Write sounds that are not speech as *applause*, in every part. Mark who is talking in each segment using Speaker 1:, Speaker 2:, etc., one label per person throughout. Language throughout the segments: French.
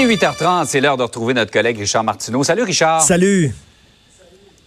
Speaker 1: est 8h30, c'est l'heure de retrouver notre collègue Richard Martineau. Salut Richard.
Speaker 2: Salut.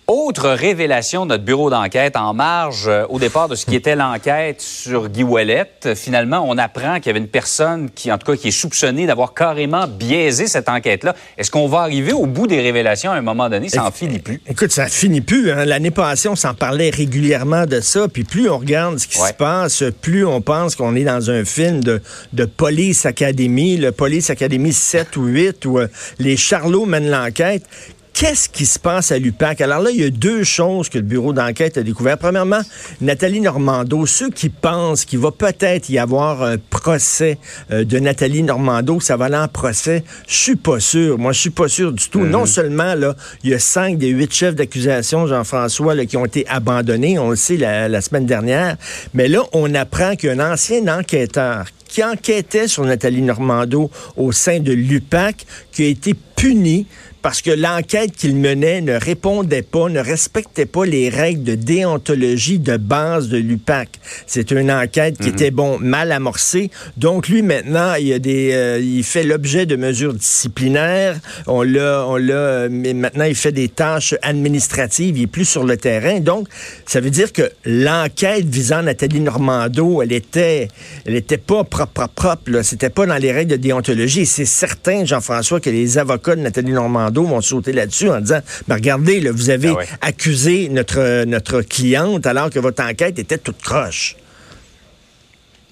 Speaker 1: Autre révélation de notre bureau d'enquête en marge euh, au départ de ce qui *laughs* était l'enquête sur Guy Ouellette. Finalement, on apprend qu'il y avait une personne qui, en tout cas, qui est soupçonnée d'avoir carrément biaisé cette enquête-là. Est-ce qu'on va arriver au bout des révélations à un moment donné? Ça n'en finit plus.
Speaker 2: Écoute, ça finit plus. Hein. L'année passée, on s'en parlait régulièrement de ça. Puis plus on regarde ce qui se passe, plus on pense qu'on est dans un film de, de Police Academy, le Police Academy 7 ou 8, où euh, les Charlots mènent l'enquête qu'est-ce qui se passe à l'UPAC? Alors là, il y a deux choses que le bureau d'enquête a découvert. Premièrement, Nathalie Normando, ceux qui pensent qu'il va peut-être y avoir un procès euh, de Nathalie Normando, que ça va aller en procès, je suis pas sûr. Moi, je suis pas sûr du tout. Non seulement, là, il y a cinq des huit chefs d'accusation, Jean-François, qui ont été abandonnés, on le sait, la, la semaine dernière, mais là, on apprend qu'un ancien enquêteur qui enquêtait sur Nathalie Normando au sein de l'UPAC, qui a été puni parce que l'enquête qu'il menait ne répondait pas, ne respectait pas les règles de déontologie de base de l'UPAC. C'est une enquête qui mhm. était bon mal amorcée. Donc lui maintenant, il a des, euh, il fait l'objet de mesures disciplinaires. On l'a, on l'a, mais maintenant il fait des tâches administratives. Il est plus sur le terrain. Donc ça veut dire que l'enquête visant Nathalie Normando, elle était, elle était pas propre, propre, propre. C'était pas dans les règles de déontologie. C'est certain, Jean-François, que les avocats de Nathalie Normando vont sauter là-dessus en disant, ben regardez, vous avez ah accusé notre, notre cliente alors que votre enquête était toute croche.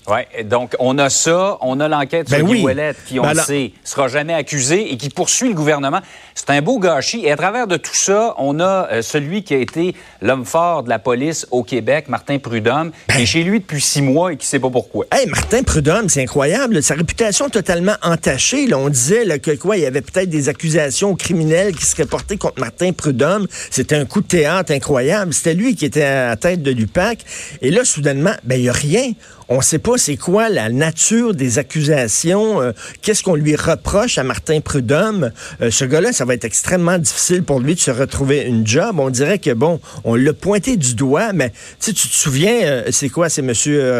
Speaker 1: Oui, donc on a ça, on a l'enquête sur ben Guy qui, on ben le sait, sera jamais accusé et qui poursuit le gouvernement. C'est un beau gâchis. Et à travers de tout ça, on a euh, celui qui a été l'homme fort de la police au Québec, Martin Prudhomme, qui est ben. chez lui depuis six mois et qui ne sait pas pourquoi.
Speaker 2: Hey, Martin Prudhomme, c'est incroyable. Sa réputation totalement entachée. Là, on disait que quoi, il y avait peut-être des accusations criminelles qui seraient portées contre Martin Prudhomme. C'était un coup de théâtre incroyable. C'était lui qui était à la tête de l'UPAC. Et là, soudainement, ben il n'y a rien. On ne sait pas c'est quoi la nature des accusations. Euh, qu'est-ce qu'on lui reproche à Martin Prudhomme? Euh, ce gars-là, ça va être extrêmement difficile pour lui de se retrouver une job. On dirait que, bon, on l'a pointé du doigt, mais tu te souviens, euh, c'est quoi? C'est M.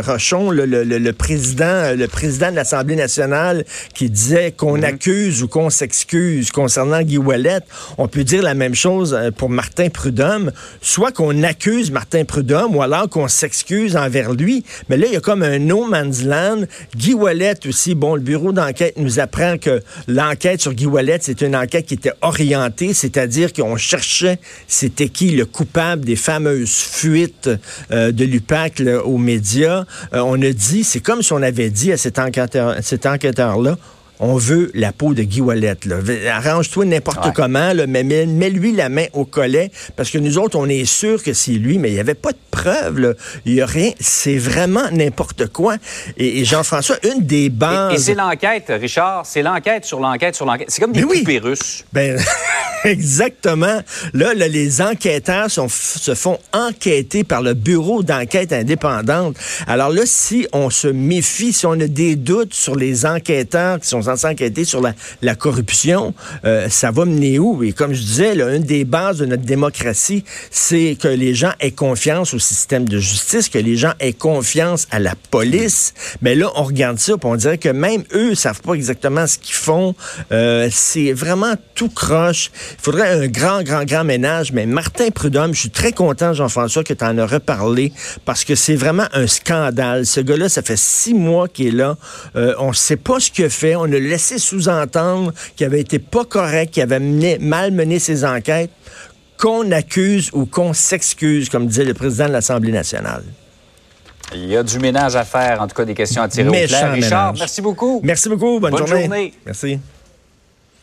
Speaker 2: Rochon, le, président, le président de l'Assemblée nationale, qui disait qu'on mhm. accuse ou qu'on s'excuse concernant Guy Ouellet. On peut dire la même chose pour Martin Prudhomme. Soit qu'on accuse Martin Prudhomme ou alors qu'on s'excuse envers lui. Mais là, il y a comme un no man's land. Guy Wallet aussi, bon, le bureau d'enquête nous apprend que l'enquête sur Guy Wallet, c'est une enquête qui était orientée, c'est-à-dire qu'on cherchait c'était qui le coupable des fameuses fuites euh, de l'UPAC aux médias. Euh, on a dit, c'est comme si on avait dit à cet enquêteur, cet enquêteur-là, on veut la peau de Guy Wallet. Arrange-toi n'importe comment, là, mais mets-lui la main au collet, parce que nous autres, on est sûr que c'est lui, mais il n'y avait pas de preuves. Il n'y a rien. C'est vraiment n'importe quoi. Et, Jean-François, une des bases...
Speaker 1: Et, c'est l'enquête, Richard, c'est l'enquête sur l'enquête sur l'enquête. C'est comme des poupées russes.
Speaker 2: Ben, *laughs* exactement. Là, les enquêteurs se font enquêter par le bureau d'enquête indépendante. Alors là, si on se méfie, si on a des doutes sur les enquêteurs qui sont censés enquêter sur la, corruption, euh, ça va mener où? Et comme je disais, là, une des bases de notre démocratie, c'est que les gens aient confiance au système de justice, que les gens aient confiance à la police. Mais là, on regarde ça, puis on dirait que même eux savent pas exactement ce qu'ils font. Euh, c'est vraiment tout croche. Il faudrait un grand, grand, grand ménage. Mais Martin Prudhomme, je suis très content, Jean-François, que tu en as reparlé, parce que c'est vraiment un scandale. Ce gars-là, ça fait six mois qu'il est là. Euh, on ne sait pas ce qu'il a fait. On a laissé sous-entendre qu'il avait été pas correct, qu'il avait mal mené ses enquêtes, qu'on accuse ou qu'on s'excuse, comme disait le président de l'Assemblée nationale.
Speaker 1: Il y a du ménage à faire, en tout cas des questions à tirer au clair. Richard, merci beaucoup.
Speaker 2: Merci beaucoup. Bonne, journée. Merci.